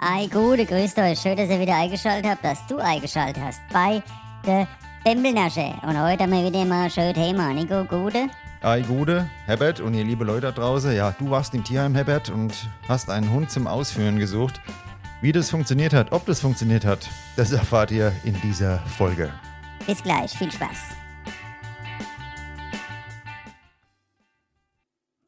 Ei, gute, grüßt euch. Schön, dass ihr wieder eingeschaltet habt, dass du eingeschaltet hast bei der Bembelnasche. Und heute haben wir wieder mal ein schönes Thema. Nico, gute? Ei, gute, Herbert und ihr liebe Leute da draußen. Ja, du warst im Tierheim, Herbert, und hast einen Hund zum Ausführen gesucht. Wie das funktioniert hat, ob das funktioniert hat, das erfahrt ihr in dieser Folge. Bis gleich, viel Spaß.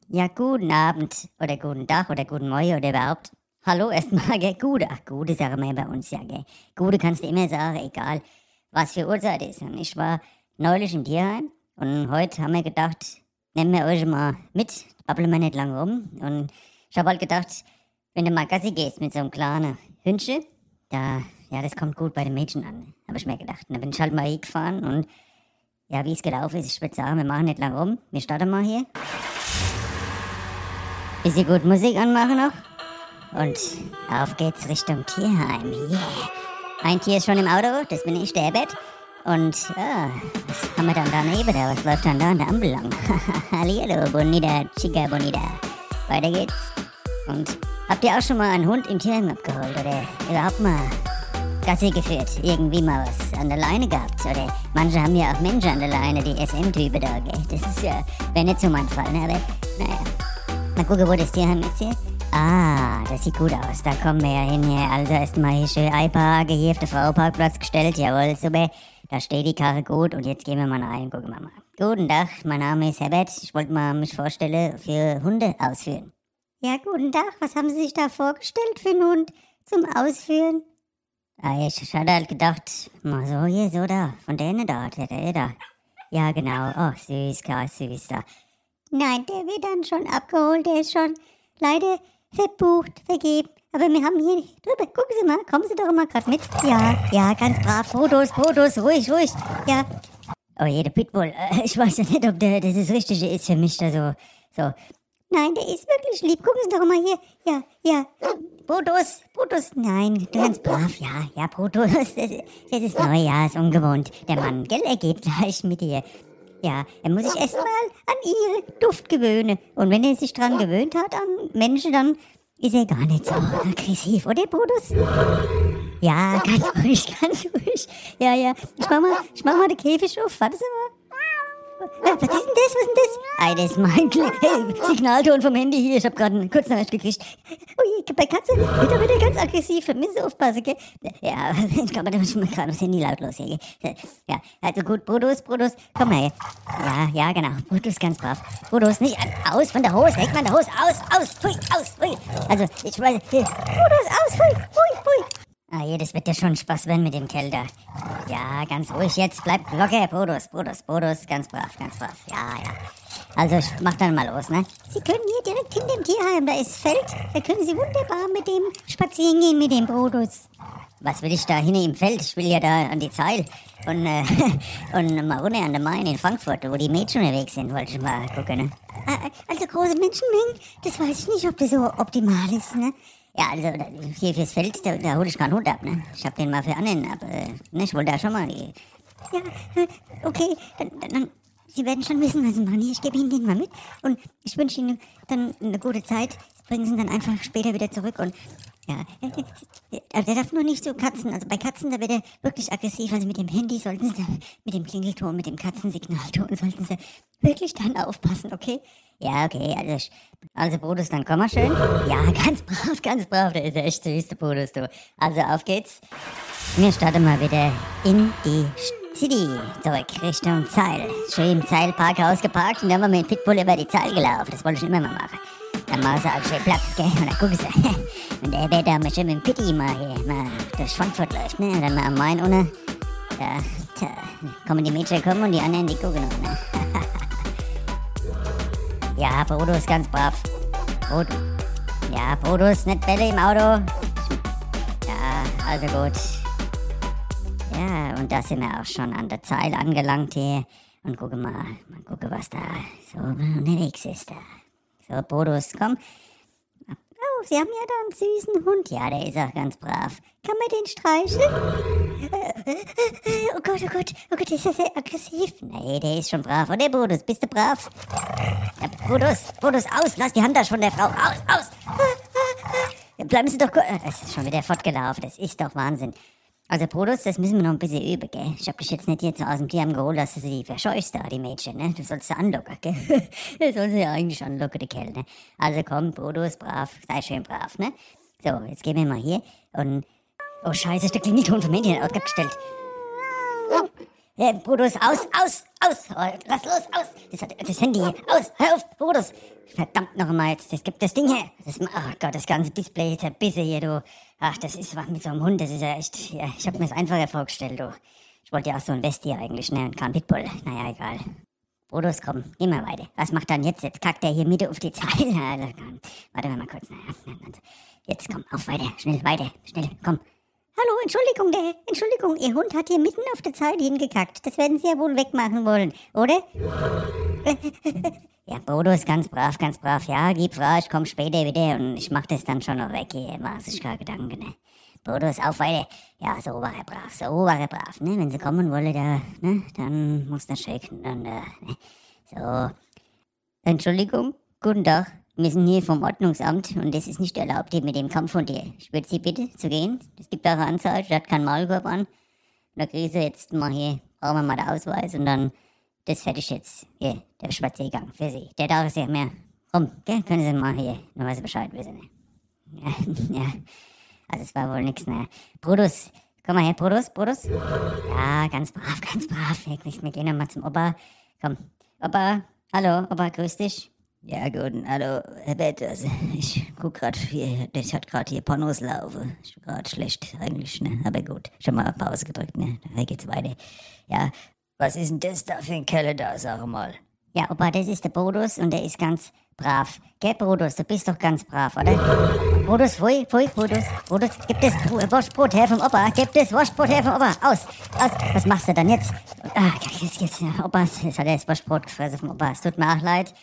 Ja, guten Abend oder guten Tag oder guten Morgen oder überhaupt. Hallo erstmal, gell? Gute. Ach, gute sagen wir bei uns ja, gell? Gute kannst du immer sagen, egal was für Uhrzeit ist. Und ich war neulich im Tierheim und heute haben wir gedacht, nehmen wir euch mal mit, babbeln wir nicht lang rum. Und ich habe halt gedacht, wenn du mal Gassi gehst mit so einem kleinen Hündchen, da, ja, das kommt gut bei den Mädchen an, habe ich mir gedacht. Und dann bin ich halt mal hingefahren und ja, wie es gelaufen ist, ich würde sagen, wir machen nicht lang rum. Wir starten mal hier. Bisschen gut Musik anmachen noch. Und auf geht's Richtung Tierheim. Yeah. Ein Tier ist schon im Auto, das bin ich, der Herbert. Und, ah, was haben wir dann daneben da? Was läuft dann da an der Ampel lang? Hallihallo, Bonita, Chica Bonita. Weiter geht's. Und habt ihr auch schon mal einen Hund im Tierheim abgeholt? Oder überhaupt mal Gassi geführt? Irgendwie mal was an der Leine gehabt? Oder manche haben ja auch Menschen an der Leine, die SM-Typen da, gell? Das ist ja, wäre nicht so mein Fall, ne? Aber, naja. Mal gucken, wo das Tierheim ist hier. Ah, sieht gut aus. Da kommen wir ja hin hier. Also erstmal hier schön einparken, hier auf den Frauparkplatz gestellt. Jawohl, super. Da steht die Karre gut und jetzt gehen wir mal rein. Gucken wir mal. Guten Tag, mein Name ist Herbert. Ich wollte mal mich vorstellen für Hunde ausführen. Ja, guten Tag. Was haben Sie sich da vorgestellt für einen Hund zum Ausführen? Ah, ich hatte halt gedacht, mal so hier, so da. Von denen da, der, der da. Ja, genau. Oh, süß, klar, süß da. Nein, der wird dann schon abgeholt. Der ist schon leider verbucht, vergeben. Aber wir haben hier drüber. Gucken Sie mal, kommen Sie doch mal gerade mit. Ja, ja, ganz brav. Fotos, Fotos, ruhig, ruhig. Ja. Oh je, der Pitbull. Äh, ich weiß ja nicht, ob der das, das Richtige ist für mich da so. Nein, der ist wirklich lieb. Gucken Sie doch mal hier. Ja, ja. Fotos, Fotos. Nein, ganz brav. Ja, ja, Fotos. Das, das ist neu, ja, ist ungewohnt. Der Mann, gell, er geht gleich mit dir. Ja, er muss sich erstmal an ihren Duft gewöhnen. Und wenn er sich dran gewöhnt hat, an Menschen, dann ist er gar nicht so aggressiv, oder, Brutus? Ja, ganz ruhig, ganz ruhig. Ja, ja. Ich mach mal, ich mach mal den Käfig auf. Warte mal. Äh, Was ist denn das? Was ist denn das? Ei, das ist mein Kle hey, Signalton vom Handy hier. Ich hab gerade einen Kurznachricht gekriegt. Ui, bei Katze wird er wieder ganz aggressiv. Da müssen Sie aufpassen, gell? Ja, ich glaube, da ist schon gerade das Handy lautlos hier, gell? Ja, also gut, Brutus, Brutus, komm mal her. Ja, ja, genau. Brutus ganz brav. Brutus, nicht aus von der Hose. Leg mal der Hose aus, aus, pfui, aus, pfui. Also, ich weiß. Brutus, aus, pfui, pfui, pfui. Ah, je, das wird ja schon Spaß werden mit dem Kälter. Ja, ganz ruhig jetzt. Bleibt locker, Brutus, Brutus, Brutus. Ganz brav, ganz brav. Ja, ja. Also, mach dann mal los, ne? Sie können hier direkt hinter dem Tierheim, da ist Feld. Da können Sie wunderbar mit dem spazieren gehen, mit dem Brutus. Was will ich da hinten im Feld? Ich will ja da an die Zeil. Und, äh, und mal runter an der Main in Frankfurt, wo die Mädchen unterwegs sind, wollte ich mal gucken, ne? Ah, Also große Menschenmengen, das weiß ich nicht, ob das so optimal ist, ne? Ja, also hier fürs Feld, da, da hole ich keinen Hund ab, ne? Ich hab den mal für anderen, aber ne, ich wollte da schon mal. Die... Ja, äh, okay, dann, dann, Sie werden schon wissen, was Sie machen. Ich gebe Ihnen den mal mit und ich wünsche Ihnen dann eine gute Zeit. Bringen Sie ihn dann einfach später wieder zurück und ja, äh, äh, der darf nur nicht so Katzen. Also bei Katzen, da wird er wirklich aggressiv. Also mit dem Handy sollten Sie, mit dem Klingelton, mit dem Katzensignalton sollten Sie wirklich dann aufpassen, okay? Ja, okay, also, ich, also Brutus, dann komm mal schön. Ja, ganz brav, ganz brav, der ist echt süß, der Brutus, du. Also auf geht's. Wir starten mal wieder in die City, zurück Richtung Zeil. Schön im Zeilparkhaus und dann haben wir mit Pitbull über die Zeil gelaufen. Das wollte ich immer mal machen. Dann machen sie auch schön Platz, gell? Und dann gucken sie. Und der wird da mal schön mit dem Pitti mal hier mal durch Frankfurt läuft, ne? Und dann mal am Main ohne. Ja, tja, kommen die Mädchen kommen und die anderen, die gucken noch, ne? Ja, Bodo ist ganz brav. Bodo. Ja, Bodo ist nicht Bälle im Auto. Ja, also gut. Ja, und da sind wir auch schon an der Zeile angelangt hier. Und gucke mal, mal gucke, was da so unterwegs ist da. So, Bodus, komm. Oh, Sie haben ja da einen süßen Hund. Ja, der ist auch ganz brav. Kann man den streicheln? Äh, äh, Oh Gott, oh Gott, oh Gott, ist er sehr aggressiv? Nee, der ist schon brav. Oder, Bodus, bist du brav? Ja, Bodus, Bodus, aus, lass die Hand da von der Frau. Aus, aus. bleiben Sie doch... gu- Es ist schon wieder fortgelaufen, das ist doch Wahnsinn. Also Brutus, das müssen wir noch ein bisschen üben, gell? Ich hab dich jetzt nicht jetzt aus dem Tierheim geholt, dass du sie verscheust da, die Mädchen, ne? Du sollst sie anlocken, gell? du sollst sie ja eigentlich anlocken, die Kerl, ne? Also komm, Brutus, brav, sei schön brav, ne? So, jetzt gehen wir mal hier und... Oh scheiße, ist der Klingelton vom Handy nicht abgestellt. Ja, Brutus, aus, aus, aus! Oh, lass los, aus! Das, das Handy hier, aus! Hör auf, Brutus! Verdammt noch einmal, jetzt, das gibt das Ding her! Das, ach Gott, das ganze Display ist zerbissen hier, du. Ach, das ist was mit so einem Hund, das ist ja echt, ja, ich hab mir das einfacher vorgestellt, du. Ich wollte ja auch so ein Westie eigentlich, ne, und kein Pitbull. Naja, egal. Brutus, komm, geh mal weiter. Was macht dann jetzt? Jetzt kackt er hier Mitte auf die Zeile. Also, warte mal kurz. Naja, jetzt komm, auf weiter, schnell, weiter, schnell, komm. Hallo, Entschuldigung, der, Entschuldigung, Ihr Hund hat hier mitten auf der Zeile hingekackt. Das werden Sie ja wohl wegmachen wollen, oder? ja, Bodo ist ganz brav, ganz brav. Ja, gib frei, ich komm später wieder und ich mach das dann schon noch weg hier. Mach sich gar Gedanken, ne? Bodo ist auf weiter. Ja, so war er brav, so war er brav, ne? Wenn Sie kommen wollen, da, ne? Dann muss das schicken und, äh, ne? So. Entschuldigung, guten Tag. Wir sind hier vom Ordnungsamt und es ist nicht erlaubt, hier mit dem Kampfhund hier. Ich würde Sie bitten, zu gehen. Es gibt auch eine der hat keinen Maulkorb an. Und da kriegen Sie jetzt mal hier, brauchen wir mal den Ausweis und dann das fertig jetzt. Hier, der Spaziergang für Sie. Der Tag ist ja mehr. Komm, gell, können Sie mal hier, nur weil Sie Bescheid wissen. Ne? Ja, ja. Also es war wohl nix, ne? Brutus, komm mal her, Brutus, Brutus. Ja, ganz brav, ganz brav. Wir gehen nochmal zum Opa. Komm, Opa, hallo, Opa, grüß dich. Ja, gut, hallo, Herr Bett, also ich guck grad hier, ich hat grad hier Pornos laufen. Ich bin schlecht eigentlich, ne, aber gut. Schon mal Pause gedrückt, ne, da geht's weiter. Ja, was ist denn das da für ein Kerl da, sag mal? Ja, Opa, das ist der Bodus und der ist ganz brav. Gell, Bodus, du bist doch ganz brav, oder? Bodus, pfui, pfui, Bodus, Bodus, gib das Br- Wurstbrot her vom Opa, gib das Wurstbrot her vom Opa, aus, aus, was machst du dann jetzt? Ah, jetzt, jetzt, Opa, jetzt hat er das Wurstbrot gefressen vom Opa, es tut mir auch leid.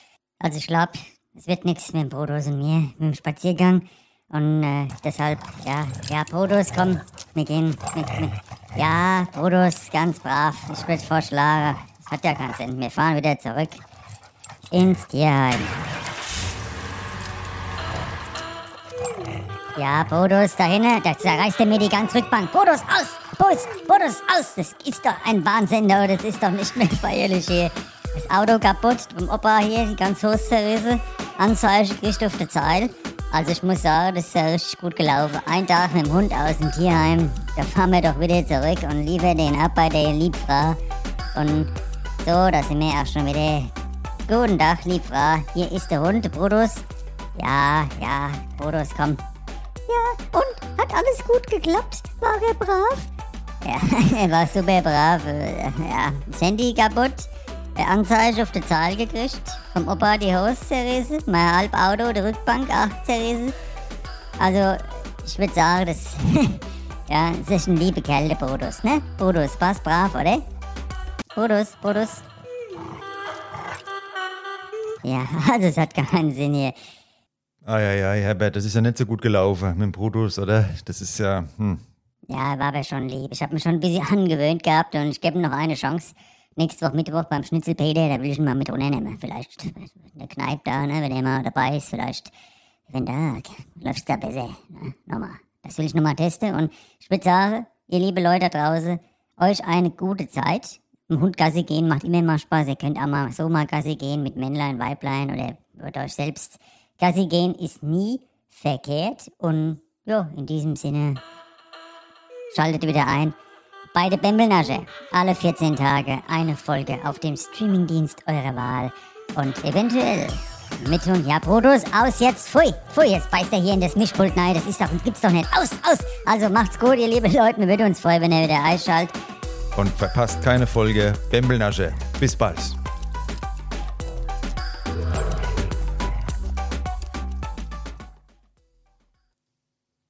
Also ich glaube, es wird nichts mit dem und mir, mit dem Spaziergang. Und äh, deshalb, ja, ja, Bodus, komm, wir gehen. Wir, wir, ja, Bodus, ganz brav. Ich würde vorschlagen, es hat ja keinen Sinn. Wir fahren wieder zurück ins Tierheim. Ja, Bodus, da hinten, da zerreißt er mir die ganze Rückbank. Bodus, aus! Bodus, Bodus, aus! Das ist doch ein Wahnsinn, das ist doch nicht mehr feierlich hier. Das Auto kaputt, vom Opa hier, die ganze Hose zerrissen, Anzeige gekriegt auf der Zeil. Also ich muss sagen, das ist ja richtig gut gelaufen. Ein Tag mit dem Hund aus dem Tierheim, da fahren wir doch wieder zurück und liefern den ab bei der Liebfrau. Und so, da sind wir auch schon wieder. Guten Tag, Liebfrau. Hier ist der Hund, Brutus. Ja, ja, Brutus, komm. Ja, und? Hat alles gut geklappt? War er brav? Ja, er war super brav. Ja, das Handy kaputt. Äh, Anzeige auf der Zahl gekriegt. Vom Opa die Hose zerrissen. Mein Halbauto, die Rückbank auch zerrissen. Also, ich würde sagen, das. ja, das ist ein liebe Kerl, der Brutus, ne? Brutus, war's brav, oder? Brutus, Brutus. Ja, also es hat keinen Sinn hier. Eieiei, Herbert, das ist ja nicht so gut gelaufen mit dem Brutus, oder? Das ist ja, hm. Ja, war aber schon lieb. Ich habe mich schon ein bisschen angewöhnt gehabt und ich gebe ihm noch eine Chance. Nächste Woche Mittwoch beim Schnitzelpeter, da will ich ihn mal mit runternehmen. Vielleicht in der Kneipe da, ne, wenn er mal dabei ist, vielleicht, wenn da, läuft's da besser. Ne? Nochmal. Das will ich nochmal testen und ich würde sagen, ihr liebe Leute da draußen, euch eine gute Zeit. Im Hund Gassi gehen macht immer mal Spaß. Ihr könnt auch mal so mal Gassi gehen mit Männlein, Weiblein oder mit euch selbst. Gassi gehen ist nie verkehrt und ja, in diesem Sinne Schaltet wieder ein bei der Bembelnasche. Alle 14 Tage eine Folge auf dem Streamingdienst eurer Wahl. Und eventuell mit Hund. Ja, Brutus, aus jetzt. Pfui, pfui, jetzt beißt er hier in das Mischpult. Nein, das ist doch, gibt's doch nicht. Aus, aus. Also macht's gut, ihr liebe Leute. Wir würden uns freuen, wenn ihr wieder einschaltet. Und verpasst keine Folge Bembelnasche. Bis bald.